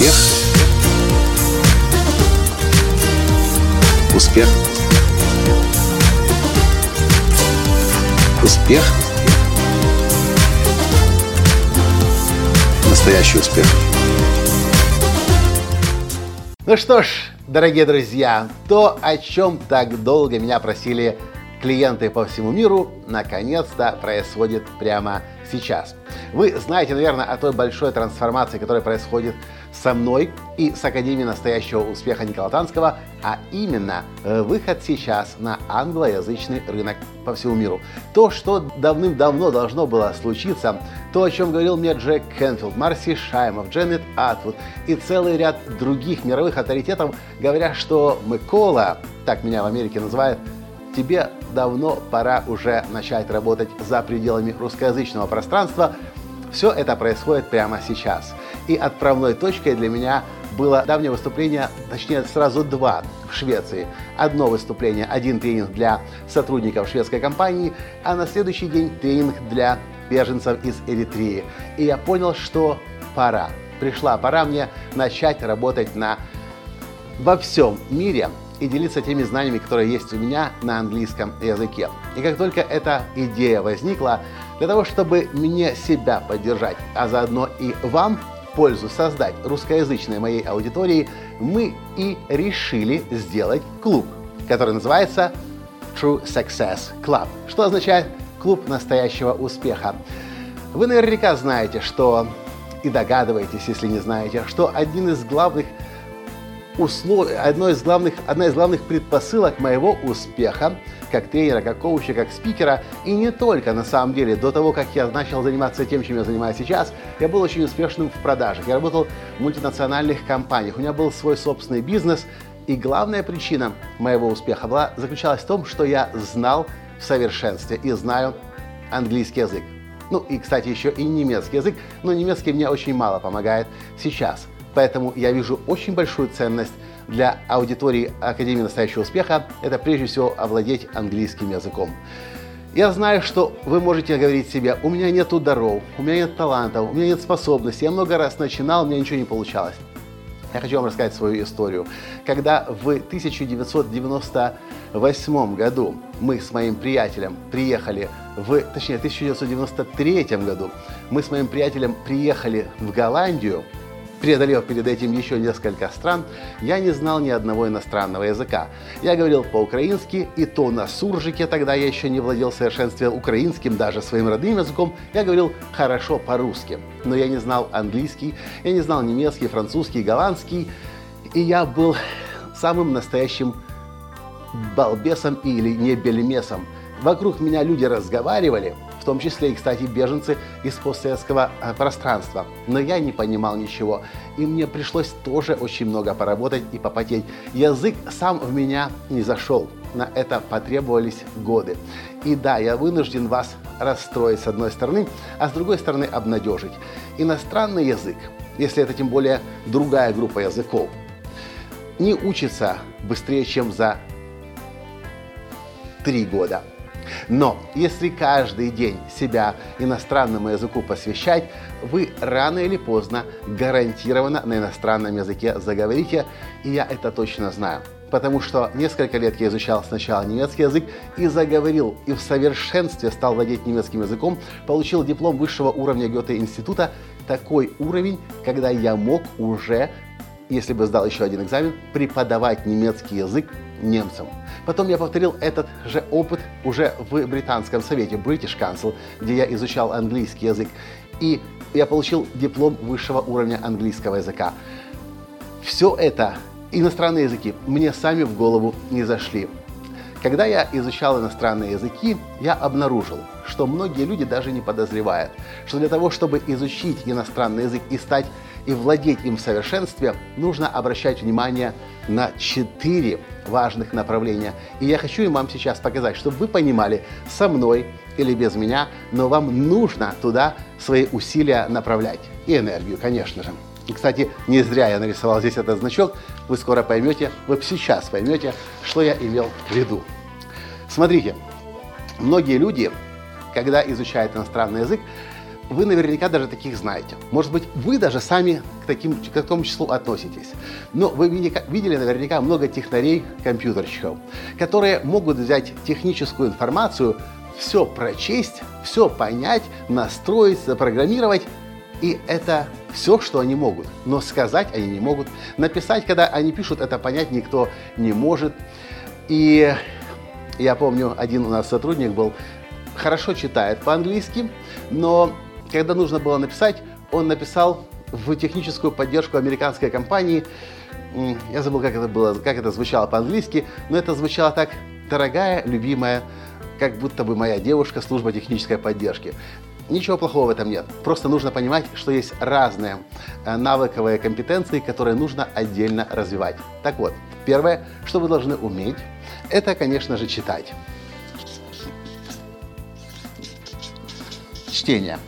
Успех. Успех. Успех. Настоящий успех. Ну что ж, дорогие друзья, то, о чем так долго меня просили клиенты по всему миру, наконец-то происходит прямо сейчас. Вы знаете, наверное, о той большой трансформации, которая происходит со мной и с Академией настоящего успеха Никола Танского, а именно э, выход сейчас на англоязычный рынок по всему миру. То, что давным-давно должно было случиться, то, о чем говорил мне Джек Кенфилд, Марси Шаймов, Дженнет Атвуд и целый ряд других мировых авторитетов, говоря, что Микола, так меня в Америке называют, тебе давно пора уже начать работать за пределами русскоязычного пространства. Все это происходит прямо сейчас. И отправной точкой для меня было давнее выступление, точнее сразу два в Швеции. Одно выступление, один тренинг для сотрудников шведской компании, а на следующий день тренинг для беженцев из Эритреи. И я понял, что пора. Пришла пора мне начать работать на во всем мире и делиться теми знаниями, которые есть у меня на английском языке. И как только эта идея возникла, для того, чтобы мне себя поддержать, а заодно и вам пользу создать русскоязычной моей аудитории, мы и решили сделать клуб, который называется True Success Club, что означает клуб настоящего успеха. Вы наверняка знаете, что и догадываетесь, если не знаете, что один из главных услов... одно из главных, одна из главных предпосылок моего успеха как тренера, как коуча, как спикера. И не только, на самом деле, до того, как я начал заниматься тем, чем я занимаюсь сейчас, я был очень успешным в продажах. Я работал в мультинациональных компаниях, у меня был свой собственный бизнес. И главная причина моего успеха была, заключалась в том, что я знал в совершенстве и знаю английский язык. Ну и, кстати, еще и немецкий язык, но немецкий мне очень мало помогает сейчас – Поэтому я вижу очень большую ценность для аудитории Академии настоящего успеха. Это прежде всего овладеть английским языком. Я знаю, что вы можете говорить себе, у меня нет даров, у меня нет талантов, у меня нет способностей. Я много раз начинал, у меня ничего не получалось. Я хочу вам рассказать свою историю. Когда в 1998 году мы с моим приятелем приехали в, точнее, в 1993 году мы с моим приятелем приехали в Голландию, преодолев перед этим еще несколько стран, я не знал ни одного иностранного языка. Я говорил по-украински, и то на суржике, тогда я еще не владел в совершенстве украинским, даже своим родным языком, я говорил хорошо по-русски. Но я не знал английский, я не знал немецкий, французский, голландский, и я был самым настоящим балбесом или не бельмесом. Вокруг меня люди разговаривали, в том числе и, кстати, беженцы из постсоветского э, пространства. Но я не понимал ничего, и мне пришлось тоже очень много поработать и попотеть. Язык сам в меня не зашел. На это потребовались годы. И да, я вынужден вас расстроить с одной стороны, а с другой стороны обнадежить. Иностранный язык, если это тем более другая группа языков, не учится быстрее, чем за три года. Но если каждый день себя иностранному языку посвящать, вы рано или поздно гарантированно на иностранном языке заговорите, и я это точно знаю. Потому что несколько лет я изучал сначала немецкий язык и заговорил, и в совершенстве стал владеть немецким языком, получил диплом высшего уровня Гёте-института, такой уровень, когда я мог уже если бы сдал еще один экзамен, преподавать немецкий язык немцам. Потом я повторил этот же опыт уже в британском совете, British Council, где я изучал английский язык. И я получил диплом высшего уровня английского языка. Все это, иностранные языки, мне сами в голову не зашли. Когда я изучал иностранные языки, я обнаружил, что многие люди даже не подозревают, что для того, чтобы изучить иностранный язык и стать и владеть им в совершенстве, нужно обращать внимание на четыре важных направления. И я хочу им вам сейчас показать, чтобы вы понимали, со мной или без меня, но вам нужно туда свои усилия направлять. И энергию, конечно же. И, кстати, не зря я нарисовал здесь этот значок. Вы скоро поймете, вы сейчас поймете, что я имел в виду. Смотрите, многие люди, когда изучают иностранный язык, вы наверняка даже таких знаете. Может быть, вы даже сами к, таким, к такому числу относитесь. Но вы видели наверняка много технарей, компьютерщиков, которые могут взять техническую информацию, все прочесть, все понять, настроить, запрограммировать, и это все, что они могут. Но сказать они не могут. Написать, когда они пишут, это понять никто не может. И я помню, один у нас сотрудник был, хорошо читает по-английски, но когда нужно было написать, он написал в техническую поддержку американской компании. Я забыл, как это было, как это звучало по-английски, но это звучало так: дорогая, любимая, как будто бы моя девушка, служба технической поддержки. Ничего плохого в этом нет. Просто нужно понимать, что есть разные э, навыковые компетенции, которые нужно отдельно развивать. Так вот, первое, что вы должны уметь, это, конечно же, читать. Чтение.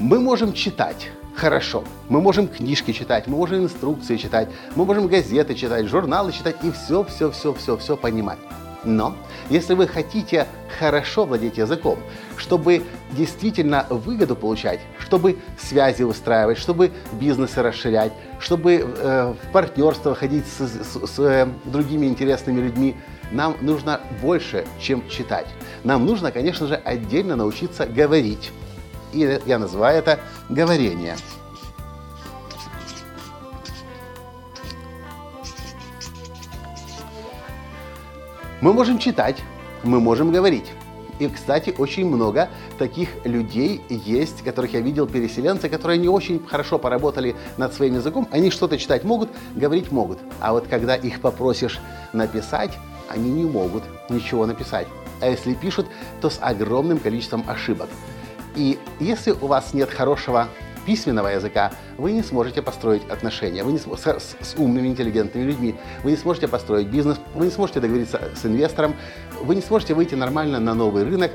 Мы можем читать хорошо. Мы можем книжки читать, мы можем инструкции читать, мы можем газеты читать, журналы читать и все, все, все, все, все понимать. Но если вы хотите хорошо владеть языком, чтобы действительно выгоду получать, чтобы связи устраивать, чтобы бизнесы расширять, чтобы э, в партнерство ходить с, с, с э, другими интересными людьми, нам нужно больше, чем читать. Нам нужно, конечно же, отдельно научиться говорить. И я называю это говорение. Мы можем читать, мы можем говорить. И, кстати, очень много таких людей есть, которых я видел, переселенцы, которые не очень хорошо поработали над своим языком. Они что-то читать могут, говорить могут. А вот когда их попросишь написать, они не могут ничего написать. А если пишут, то с огромным количеством ошибок. И если у вас нет хорошего письменного языка, вы не сможете построить отношения вы не с, с, умными, интеллигентными людьми, вы не сможете построить бизнес, вы не сможете договориться с инвестором, вы не сможете выйти нормально на новый рынок.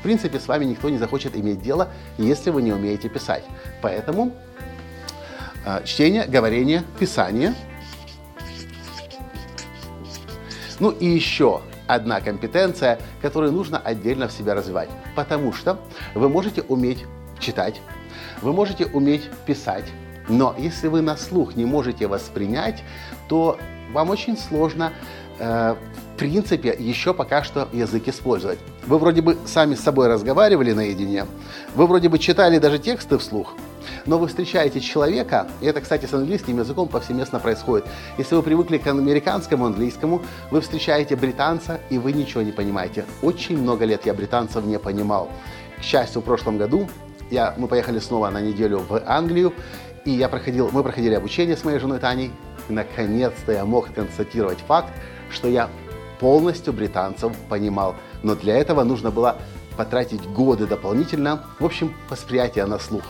В принципе, с вами никто не захочет иметь дело, если вы не умеете писать. Поэтому э, чтение, говорение, писание. Ну и еще одна компетенция, которую нужно отдельно в себя развивать. Потому что вы можете уметь читать, вы можете уметь писать, но если вы на слух не можете воспринять, то вам очень сложно э, в принципе еще пока что язык использовать. Вы вроде бы сами с собой разговаривали наедине, вы вроде бы читали даже тексты вслух, но вы встречаете человека, и это, кстати, с английским языком повсеместно происходит. Если вы привыкли к американскому английскому, вы встречаете британца, и вы ничего не понимаете. Очень много лет я британцев не понимал. К счастью, в прошлом году я, мы поехали снова на неделю в Англию, и я проходил, мы проходили обучение с моей женой Таней. И наконец-то я мог констатировать факт, что я полностью британцев понимал. Но для этого нужно было потратить годы дополнительно, в общем, восприятие на слух.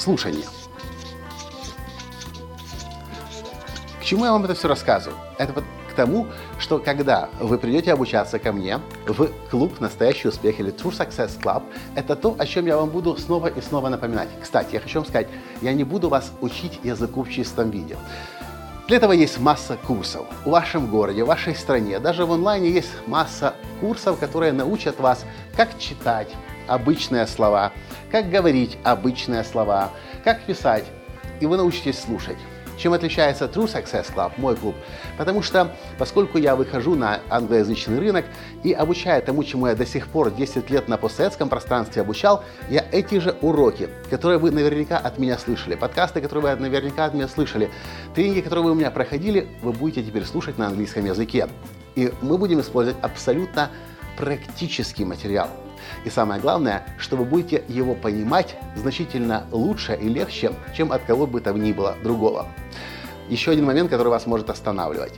Слушание. К чему я вам это все рассказываю? Это к тому, что когда вы придете обучаться ко мне в клуб «Настоящий успех» или True Success Club, это то, о чем я вам буду снова и снова напоминать. Кстати, я хочу вам сказать, я не буду вас учить языку в чистом виде. Для этого есть масса курсов. В вашем городе, в вашей стране, даже в онлайне есть масса курсов, которые научат вас, как читать обычные слова, как говорить обычные слова, как писать, и вы научитесь слушать. Чем отличается True Success Club, мой клуб? Потому что, поскольку я выхожу на англоязычный рынок и обучаю тому, чему я до сих пор 10 лет на постсоветском пространстве обучал, я эти же уроки, которые вы наверняка от меня слышали, подкасты, которые вы наверняка от меня слышали, тренинги, которые вы у меня проходили, вы будете теперь слушать на английском языке. И мы будем использовать абсолютно практический материал. И самое главное, что вы будете его понимать значительно лучше и легче, чем от кого бы то ни было другого. Еще один момент, который вас может останавливать.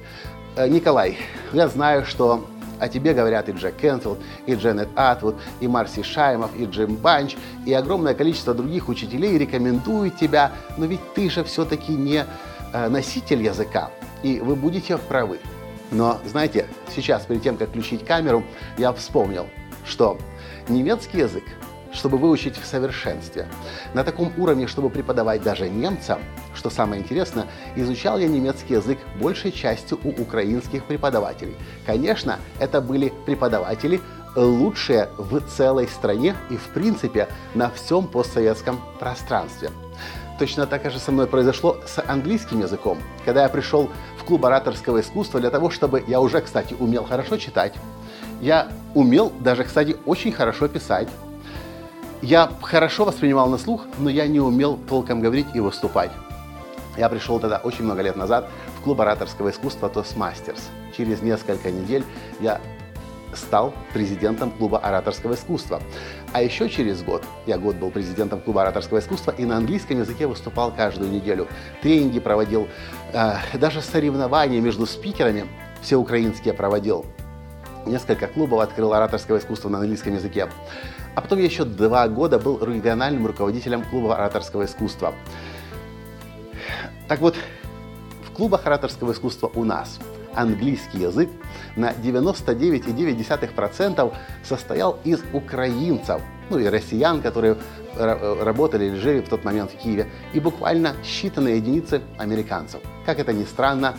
Э, Николай, я знаю, что о тебе говорят и Джек Кенфилд, и Дженнет Атвуд, и Марси Шаймов, и Джим Банч, и огромное количество других учителей рекомендуют тебя, но ведь ты же все-таки не э, носитель языка, и вы будете правы. Но, знаете, сейчас, перед тем, как включить камеру, я вспомнил, что немецкий язык, чтобы выучить в совершенстве, на таком уровне, чтобы преподавать даже немцам, что самое интересное, изучал я немецкий язык большей частью у украинских преподавателей. Конечно, это были преподаватели лучшие в целой стране и, в принципе, на всем постсоветском пространстве. Точно так же со мной произошло с английским языком. Когда я пришел в клуб ораторского искусства для того, чтобы я уже, кстати, умел хорошо читать, я умел даже, кстати, очень хорошо писать, я хорошо воспринимал на слух, но я не умел толком говорить и выступать. Я пришел тогда очень много лет назад в клуб ораторского искусства Toastmasters. Через несколько недель я стал президентом клуба ораторского искусства. А еще через год, я год был президентом клуба ораторского искусства и на английском языке выступал каждую неделю. Тренинги проводил, э, даже соревнования между спикерами все украинские проводил. Несколько клубов открыл ораторского искусства на английском языке. А потом еще два года был региональным руководителем клуба ораторского искусства. Так вот, в клубах ораторского искусства у нас английский язык на 99,9% состоял из украинцев, ну и россиян, которые работали или жили в тот момент в Киеве, и буквально считанные единицы американцев. Как это ни странно,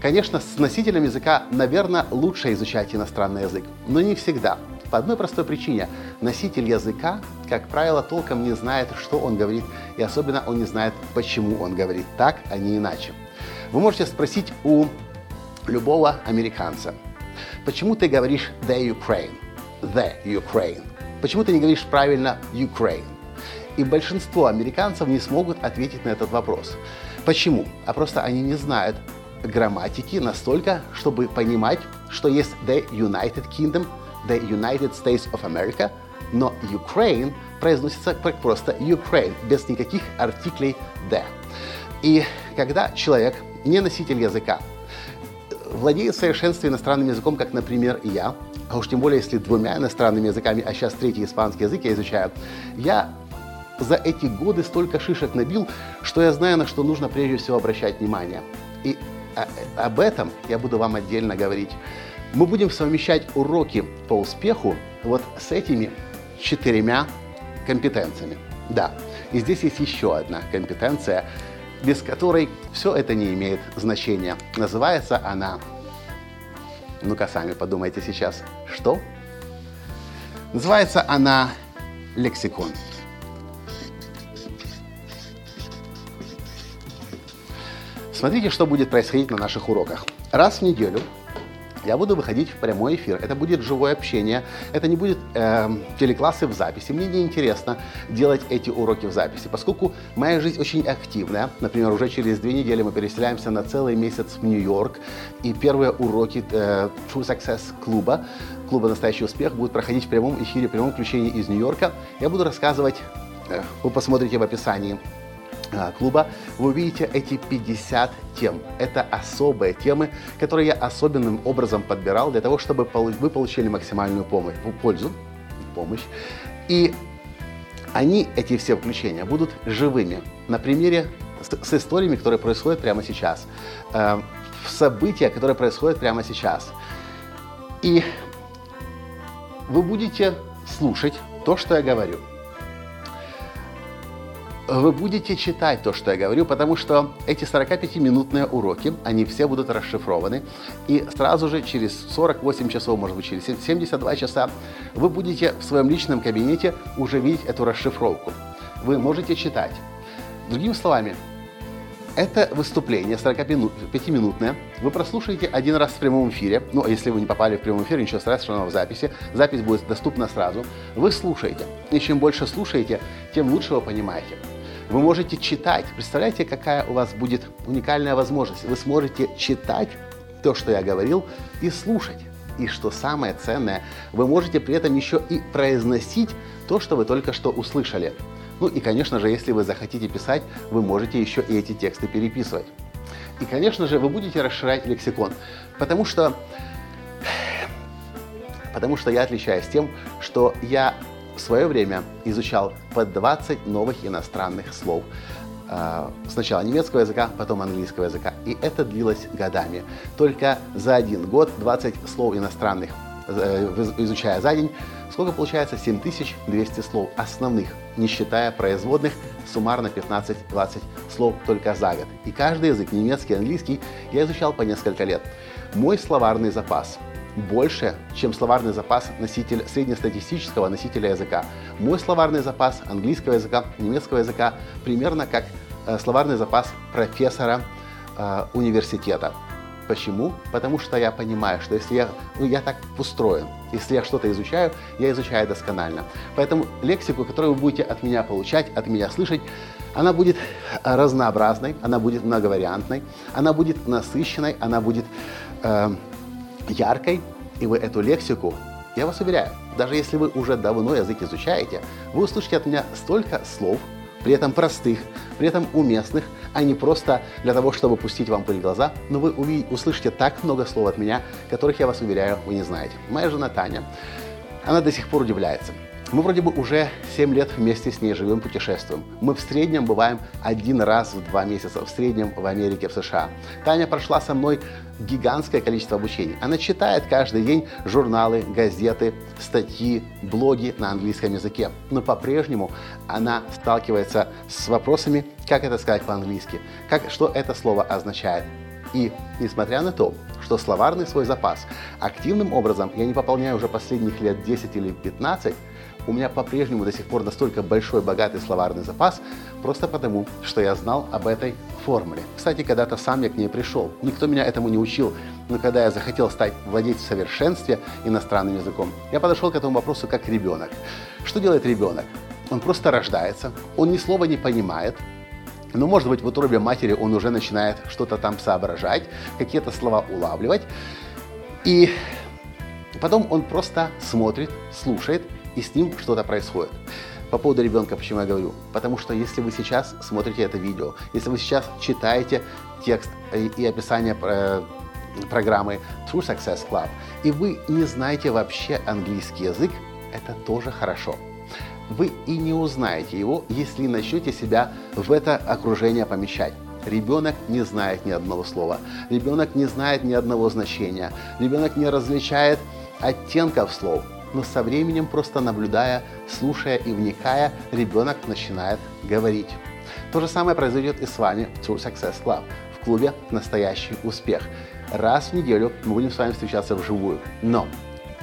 конечно, с носителем языка, наверное, лучше изучать иностранный язык, но не всегда. По одной простой причине. Носитель языка, как правило, толком не знает, что он говорит, и особенно он не знает, почему он говорит так, а не иначе. Вы можете спросить у любого американца, почему ты говоришь the Ukraine, the Ukraine? Почему ты не говоришь правильно Ukraine? И большинство американцев не смогут ответить на этот вопрос. Почему? А просто они не знают грамматики настолько, чтобы понимать, что есть the United Kingdom, the United States of America, но Ukraine произносится как просто Ukraine, без никаких артиклей the. И когда человек, не носитель языка, владеет в совершенстве иностранным языком, как, например, я, а уж тем более, если двумя иностранными языками, а сейчас третий испанский язык я изучаю, я за эти годы столько шишек набил, что я знаю, на что нужно прежде всего обращать внимание. Об этом я буду вам отдельно говорить. Мы будем совмещать уроки по успеху вот с этими четырьмя компетенциями. Да, и здесь есть еще одна компетенция, без которой все это не имеет значения. Называется она, ну-ка сами подумайте сейчас, что? Называется она лексикон. Смотрите, что будет происходить на наших уроках. Раз в неделю я буду выходить в прямой эфир. Это будет живое общение. Это не будет э, телеклассы в записи. Мне не интересно делать эти уроки в записи, поскольку моя жизнь очень активная. Например, уже через две недели мы переселяемся на целый месяц в Нью-Йорк. И первые уроки э, True Success клуба, клуба «Настоящий успех» будут проходить в прямом эфире, в прямом включении из Нью-Йорка. Я буду рассказывать, э, вы посмотрите в описании, клуба, вы увидите эти 50 тем. Это особые темы, которые я особенным образом подбирал для того, чтобы вы получили максимальную помощь, пользу, помощь. И они, эти все включения, будут живыми на примере с, с историями, которые происходят прямо сейчас, э, события, которые происходят прямо сейчас. И вы будете слушать то, что я говорю вы будете читать то, что я говорю, потому что эти 45-минутные уроки, они все будут расшифрованы, и сразу же через 48 часов, может быть, через 72 часа вы будете в своем личном кабинете уже видеть эту расшифровку. Вы можете читать. Другими словами, это выступление 45-минутное. Вы прослушаете один раз в прямом эфире. Ну, а если вы не попали в прямом эфир, ничего страшного в записи. Запись будет доступна сразу. Вы слушаете. И чем больше слушаете, тем лучше вы понимаете. Вы можете читать. Представляете, какая у вас будет уникальная возможность? Вы сможете читать то, что я говорил, и слушать. И что самое ценное, вы можете при этом еще и произносить то, что вы только что услышали. Ну и, конечно же, если вы захотите писать, вы можете еще и эти тексты переписывать. И, конечно же, вы будете расширять лексикон, потому что, потому что я отличаюсь тем, что я в свое время изучал по 20 новых иностранных слов. А, сначала немецкого языка, потом английского языка. И это длилось годами. Только за один год 20 слов иностранных э, изучая за день, сколько получается? 7200 слов основных, не считая производных, суммарно 15-20 слов только за год. И каждый язык, немецкий, английский, я изучал по несколько лет. Мой словарный запас больше, чем словарный запас носитель, среднестатистического носителя языка. Мой словарный запас английского языка, немецкого языка примерно как э, словарный запас профессора э, университета. Почему? Потому что я понимаю, что если я, ну, я так устроен, если я что-то изучаю, я изучаю досконально. Поэтому лексику, которую вы будете от меня получать, от меня слышать, она будет разнообразной, она будет многовариантной, она будет насыщенной, она будет э, яркой, и вы эту лексику, я вас уверяю, даже если вы уже давно язык изучаете, вы услышите от меня столько слов, при этом простых, при этом уместных, а не просто для того, чтобы пустить вам пыль в глаза, но вы увидите, услышите так много слов от меня, которых, я вас уверяю, вы не знаете. Моя жена Таня, она до сих пор удивляется. Мы вроде бы уже 7 лет вместе с ней живем, путешествуем. Мы в среднем бываем один раз в два месяца, в среднем в Америке, в США. Таня прошла со мной гигантское количество обучений. Она читает каждый день журналы, газеты, статьи, блоги на английском языке. Но по-прежнему она сталкивается с вопросами, как это сказать по-английски, как, что это слово означает. И несмотря на то, что словарный свой запас активным образом я не пополняю уже последних лет 10 или 15, у меня по-прежнему до сих пор настолько большой, богатый словарный запас, просто потому, что я знал об этой формуле. Кстати, когда-то сам я к ней пришел. Никто меня этому не учил. Но когда я захотел стать владеть в совершенстве иностранным языком, я подошел к этому вопросу как ребенок. Что делает ребенок? Он просто рождается, он ни слова не понимает, но, может быть, в утробе матери он уже начинает что-то там соображать, какие-то слова улавливать. И потом он просто смотрит, слушает и с ним что-то происходит. По поводу ребенка, почему я говорю? Потому что если вы сейчас смотрите это видео, если вы сейчас читаете текст и, описание э, программы True Success Club, и вы не знаете вообще английский язык, это тоже хорошо. Вы и не узнаете его, если начнете себя в это окружение помещать. Ребенок не знает ни одного слова, ребенок не знает ни одного значения, ребенок не различает оттенков слов, но со временем, просто наблюдая, слушая и вникая, ребенок начинает говорить. То же самое произойдет и с вами в True Success Club, в клубе «Настоящий успех». Раз в неделю мы будем с вами встречаться вживую. Но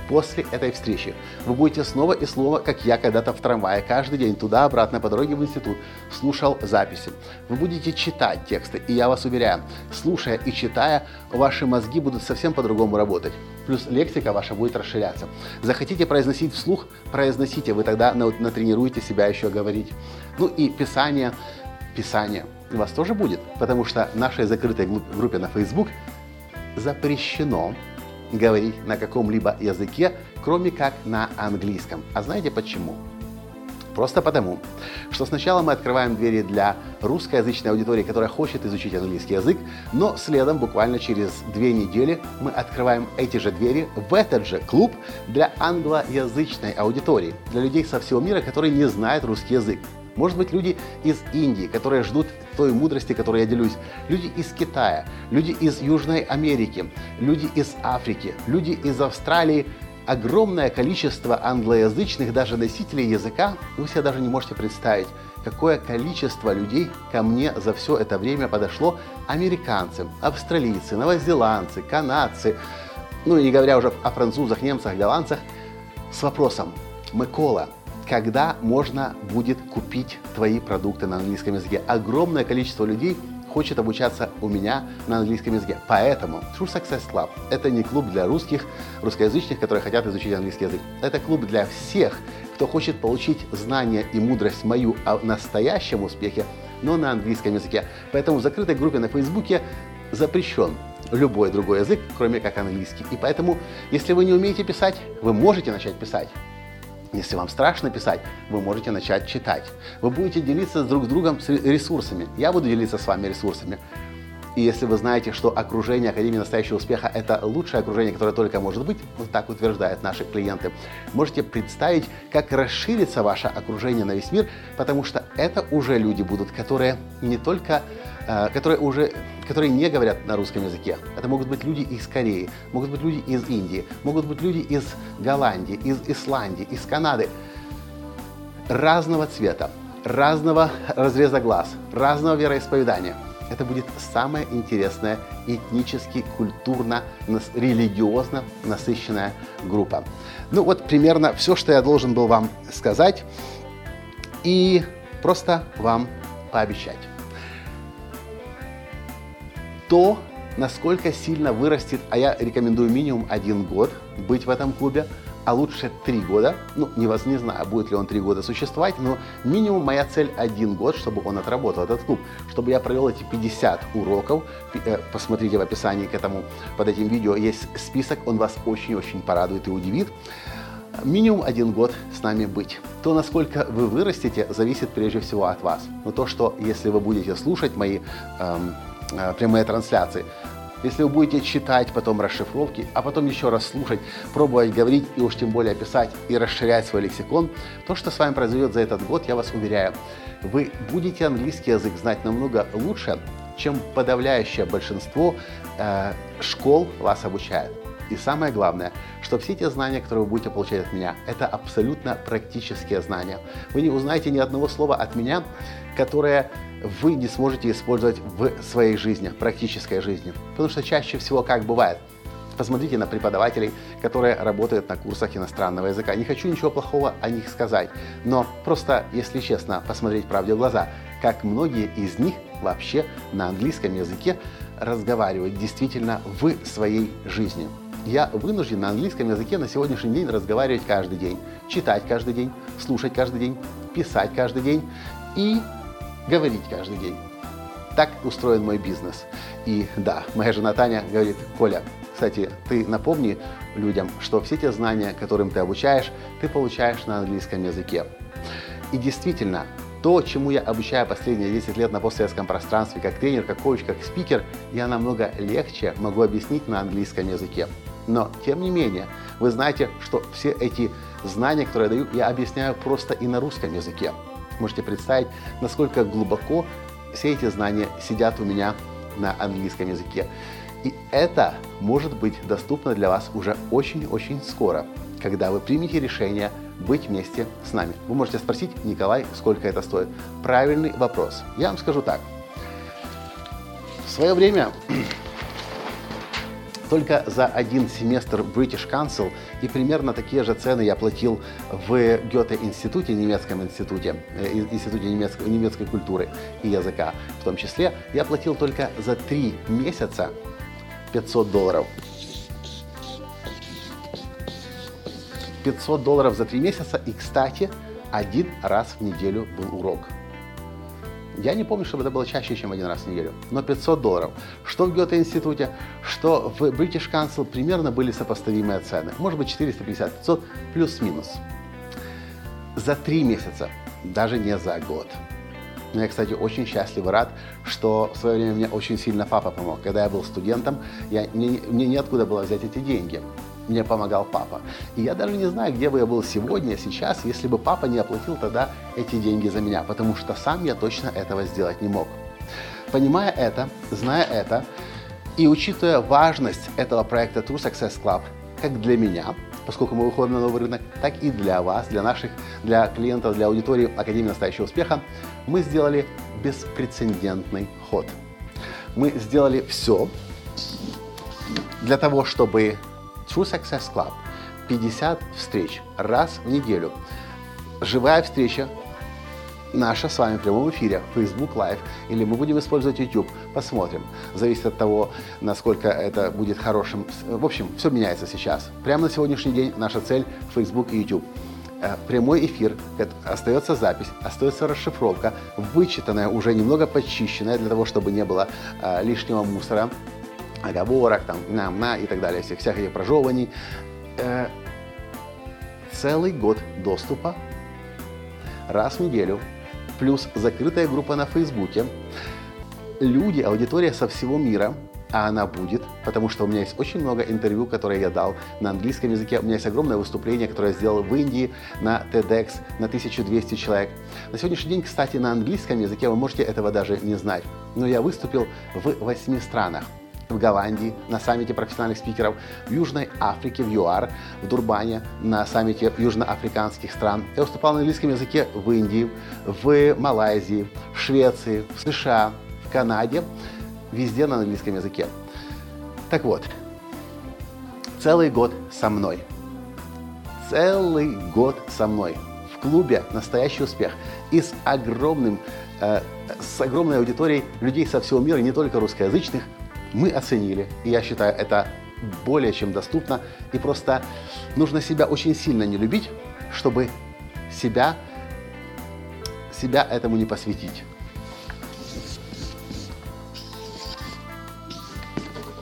после этой встречи. Вы будете снова и снова, как я когда-то в трамвае, каждый день туда-обратно по дороге в институт, слушал записи. Вы будете читать тексты, и я вас уверяю, слушая и читая, ваши мозги будут совсем по-другому работать. Плюс лексика ваша будет расширяться. Захотите произносить вслух, произносите, вы тогда натренируете себя еще говорить. Ну и писание, писание у вас тоже будет, потому что нашей закрытой группе на Facebook запрещено говорить на каком-либо языке, кроме как на английском. А знаете почему? Просто потому, что сначала мы открываем двери для русскоязычной аудитории, которая хочет изучить английский язык, но следом, буквально через две недели, мы открываем эти же двери в этот же клуб для англоязычной аудитории, для людей со всего мира, которые не знают русский язык. Может быть, люди из Индии, которые ждут той мудрости, которой я делюсь. Люди из Китая, люди из Южной Америки, люди из Африки, люди из Австралии. Огромное количество англоязычных даже носителей языка, вы себе даже не можете представить, какое количество людей ко мне за все это время подошло. Американцы, австралийцы, новозеландцы, канадцы, ну и не говоря уже о французах, немцах, голландцах, с вопросом, Микола, когда можно будет купить твои продукты на английском языке. Огромное количество людей хочет обучаться у меня на английском языке. Поэтому True Success Club – это не клуб для русских, русскоязычных, которые хотят изучить английский язык. Это клуб для всех, кто хочет получить знания и мудрость мою о настоящем успехе, но на английском языке. Поэтому в закрытой группе на Фейсбуке запрещен любой другой язык, кроме как английский. И поэтому, если вы не умеете писать, вы можете начать писать. Если вам страшно писать, вы можете начать читать. Вы будете делиться друг с другом ресурсами. Я буду делиться с вами ресурсами. И если вы знаете, что окружение Академии настоящего успеха – это лучшее окружение, которое только может быть, вот так утверждают наши клиенты, можете представить, как расширится ваше окружение на весь мир, потому что это уже люди будут, которые не только, которые уже, которые не говорят на русском языке. Это могут быть люди из Кореи, могут быть люди из Индии, могут быть люди из Голландии, из Исландии, из Канады. Разного цвета, разного разреза глаз, разного вероисповедания – Это будет самая интересная этнически, культурно, религиозно насыщенная группа. Ну вот примерно все, что я должен был вам сказать и просто вам пообещать. То, насколько сильно вырастет, а я рекомендую минимум один год быть в этом клубе, а лучше три года. Ну, не, вас, не знаю, будет ли он три года существовать, но минимум моя цель один год, чтобы он отработал, этот клуб, чтобы я провел эти 50 уроков. Э, посмотрите в описании к этому, под этим видео есть список, он вас очень-очень порадует и удивит. Минимум один год с нами быть. То, насколько вы вырастете, зависит прежде всего от вас. Но то, что если вы будете слушать мои эм, прямые трансляции, если вы будете читать потом расшифровки, а потом еще раз слушать, пробовать говорить и уж тем более писать и расширять свой лексикон, то, что с вами произойдет за этот год, я вас уверяю, вы будете английский язык знать намного лучше, чем подавляющее большинство э, школ вас обучает. И самое главное, что все те знания, которые вы будете получать от меня, это абсолютно практические знания. Вы не узнаете ни одного слова от меня, которое вы не сможете использовать в своей жизни, практической жизни. Потому что чаще всего как бывает, Посмотрите на преподавателей, которые работают на курсах иностранного языка. Не хочу ничего плохого о них сказать, но просто, если честно, посмотреть правде в глаза, как многие из них вообще на английском языке разговаривают действительно в своей жизни я вынужден на английском языке на сегодняшний день разговаривать каждый день, читать каждый день, слушать каждый день, писать каждый день и говорить каждый день. Так устроен мой бизнес. И да, моя жена Таня говорит, Коля, кстати, ты напомни людям, что все те знания, которым ты обучаешь, ты получаешь на английском языке. И действительно, то, чему я обучаю последние 10 лет на постсоветском пространстве, как тренер, как коуч, как спикер, я намного легче могу объяснить на английском языке. Но, тем не менее, вы знаете, что все эти знания, которые я даю, я объясняю просто и на русском языке. Можете представить, насколько глубоко все эти знания сидят у меня на английском языке. И это может быть доступно для вас уже очень-очень скоро, когда вы примете решение быть вместе с нами. Вы можете спросить, Николай, сколько это стоит. Правильный вопрос. Я вам скажу так. В свое время только за один семестр British Council и примерно такие же цены я платил в Гёте-институте, немецком институте, э, институте немецкой, немецкой культуры и языка в том числе, я платил только за три месяца 500 долларов. 500 долларов за три месяца и, кстати, один раз в неделю был урок. Я не помню, чтобы это было чаще, чем один раз в неделю, но 500 долларов. Что в Гёте-институте, что в British Council примерно были сопоставимые цены. Может быть 450-500 плюс-минус. За три месяца, даже не за год. Но я, кстати, очень счастлив и рад, что в свое время мне очень сильно папа помог. Когда я был студентом, я, мне, мне неоткуда было взять эти деньги мне помогал папа. И я даже не знаю, где бы я был сегодня, сейчас, если бы папа не оплатил тогда эти деньги за меня, потому что сам я точно этого сделать не мог. Понимая это, зная это, и учитывая важность этого проекта True Success Club, как для меня, поскольку мы выходим на новый рынок, так и для вас, для наших, для клиентов, для аудитории Академии настоящего успеха, мы сделали беспрецедентный ход. Мы сделали все для того, чтобы True Success Club. 50 встреч раз в неделю. Живая встреча наша с вами в прямом эфире, Facebook Live, или мы будем использовать YouTube. Посмотрим. Зависит от того, насколько это будет хорошим. В общем, все меняется сейчас. Прямо на сегодняшний день наша цель Facebook и YouTube. Э, прямой эфир, остается запись, остается расшифровка, вычитанная, уже немного почищенная для того, чтобы не было э, лишнего мусора оговорок, там, на, на и так далее, всех, этих прожевываний. Э, целый год доступа раз в неделю, плюс закрытая группа на Фейсбуке. Люди, аудитория со всего мира, а она будет, потому что у меня есть очень много интервью, которые я дал на английском языке. У меня есть огромное выступление, которое я сделал в Индии на TEDx на 1200 человек. На сегодняшний день, кстати, на английском языке вы можете этого даже не знать. Но я выступил в восьми странах в Голландии на саммите профессиональных спикеров, в Южной Африке, в ЮАР, в Дурбане на саммите южноафриканских стран. Я выступал на английском языке в Индии, в Малайзии, в Швеции, в США, в Канаде, везде на английском языке. Так вот, целый год со мной. Целый год со мной. В клубе «Настоящий успех» и с огромным, э, с огромной аудиторией людей со всего мира, не только русскоязычных, мы оценили, и я считаю, это более чем доступно, и просто нужно себя очень сильно не любить, чтобы себя, себя этому не посвятить.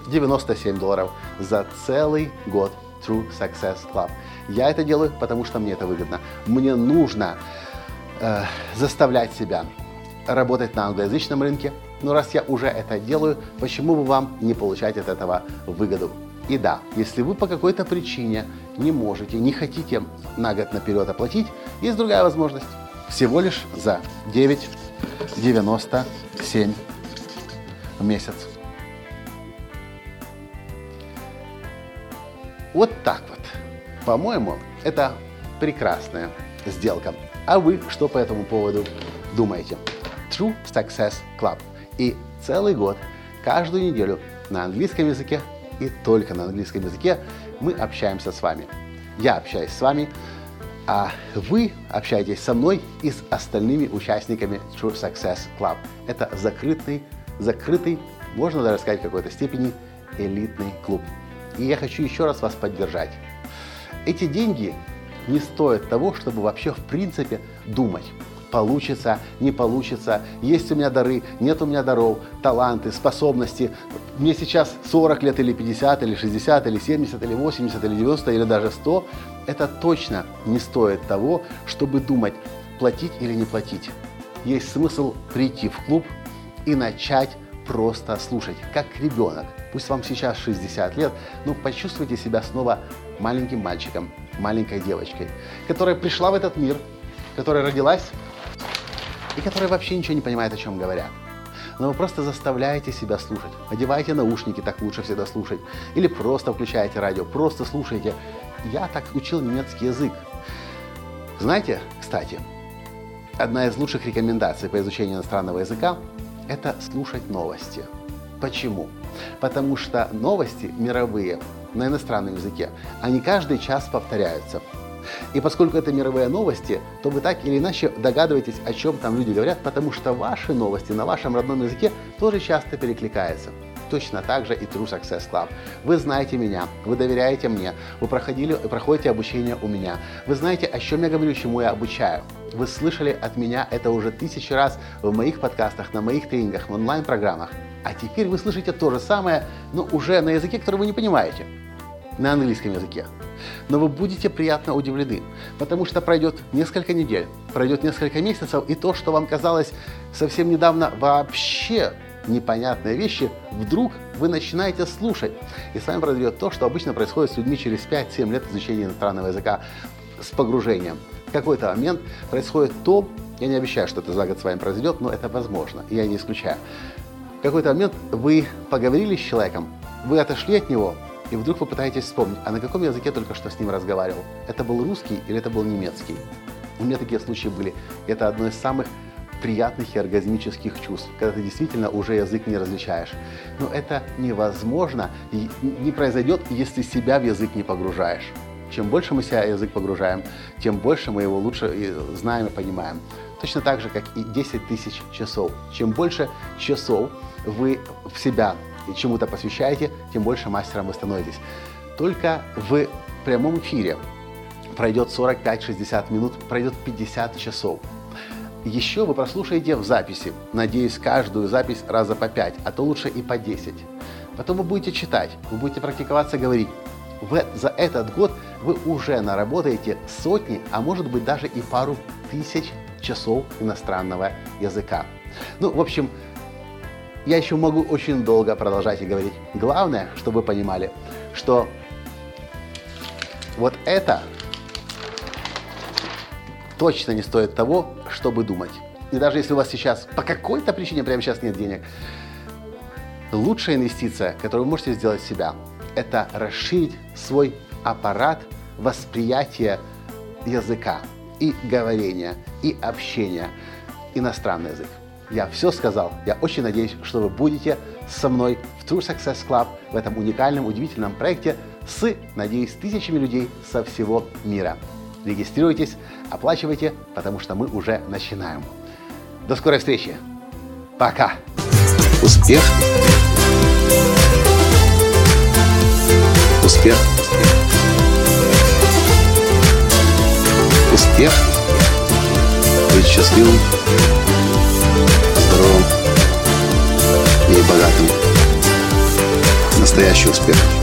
97 долларов за целый год True Success Club. Я это делаю, потому что мне это выгодно. Мне нужно э, заставлять себя работать на англоязычном рынке. Но раз я уже это делаю, почему бы вам не получать от этого выгоду? И да, если вы по какой-то причине не можете, не хотите на год наперед оплатить, есть другая возможность. Всего лишь за 9,97 в месяц. Вот так вот. По-моему, это прекрасная сделка. А вы что по этому поводу думаете? True Success Club. И целый год, каждую неделю на английском языке и только на английском языке мы общаемся с вами. Я общаюсь с вами, а вы общаетесь со мной и с остальными участниками True Success Club. Это закрытый, закрытый, можно даже сказать в какой-то степени, элитный клуб. И я хочу еще раз вас поддержать. Эти деньги не стоят того, чтобы вообще в принципе думать. Получится, не получится, есть у меня дары, нет у меня даров, таланты, способности. Мне сейчас 40 лет или 50, или 60, или 70, или 80, или 90, или даже 100. Это точно не стоит того, чтобы думать, платить или не платить. Есть смысл прийти в клуб и начать просто слушать, как ребенок. Пусть вам сейчас 60 лет, но почувствуйте себя снова маленьким мальчиком, маленькой девочкой, которая пришла в этот мир, которая родилась и которая вообще ничего не понимает, о чем говорят. Но вы просто заставляете себя слушать. Одевайте наушники, так лучше всегда слушать. Или просто включаете радио, просто слушайте. Я так учил немецкий язык. Знаете, кстати, одна из лучших рекомендаций по изучению иностранного языка – это слушать новости. Почему? Потому что новости мировые на иностранном языке, они каждый час повторяются. И поскольку это мировые новости, то вы так или иначе догадываетесь, о чем там люди говорят, потому что ваши новости на вашем родном языке тоже часто перекликаются. Точно так же и True Success Club. Вы знаете меня, вы доверяете мне, вы проходили, проходите обучение у меня. Вы знаете, о чем я говорю, чему я обучаю. Вы слышали от меня это уже тысячи раз в моих подкастах, на моих тренингах, в онлайн-программах. А теперь вы слышите то же самое, но уже на языке, который вы не понимаете, на английском языке. Но вы будете приятно удивлены, потому что пройдет несколько недель, пройдет несколько месяцев, и то, что вам казалось совсем недавно вообще непонятные вещи, вдруг вы начинаете слушать. И с вами произойдет то, что обычно происходит с людьми через 5-7 лет изучения иностранного языка с погружением. В какой-то момент происходит то, я не обещаю, что это за год с вами произойдет, но это возможно, я не исключаю какой-то момент вы поговорили с человеком, вы отошли от него, и вдруг вы пытаетесь вспомнить, а на каком языке только что с ним разговаривал? Это был русский или это был немецкий? У меня такие случаи были. Это одно из самых приятных и оргазмических чувств, когда ты действительно уже язык не различаешь. Но это невозможно и не произойдет, если себя в язык не погружаешь. Чем больше мы себя в язык погружаем, тем больше мы его лучше знаем и понимаем. Точно так же, как и 10 тысяч часов. Чем больше часов вы в себя чему-то посвящаете, тем больше мастером вы становитесь. Только в прямом эфире пройдет 45-60 минут, пройдет 50 часов. Еще вы прослушаете в записи, надеюсь, каждую запись раза по 5, а то лучше и по 10. Потом вы будете читать, вы будете практиковаться говорить. В, за этот год вы уже наработаете сотни, а может быть даже и пару тысяч часов иностранного языка. Ну, в общем, я еще могу очень долго продолжать и говорить. Главное, чтобы вы понимали, что вот это точно не стоит того, чтобы думать. И даже если у вас сейчас по какой-то причине прямо сейчас нет денег, лучшая инвестиция, которую вы можете сделать себя, это расширить свой аппарат восприятия языка и говорения, и общения. Иностранный язык. Я все сказал. Я очень надеюсь, что вы будете со мной в True Success Club в этом уникальном, удивительном проекте с, надеюсь, тысячами людей со всего мира. Регистрируйтесь, оплачивайте, потому что мы уже начинаем. До скорой встречи. Пока. Успех. Успех. Успех. Быть счастливым, здоровым и богатым. Настоящий успех.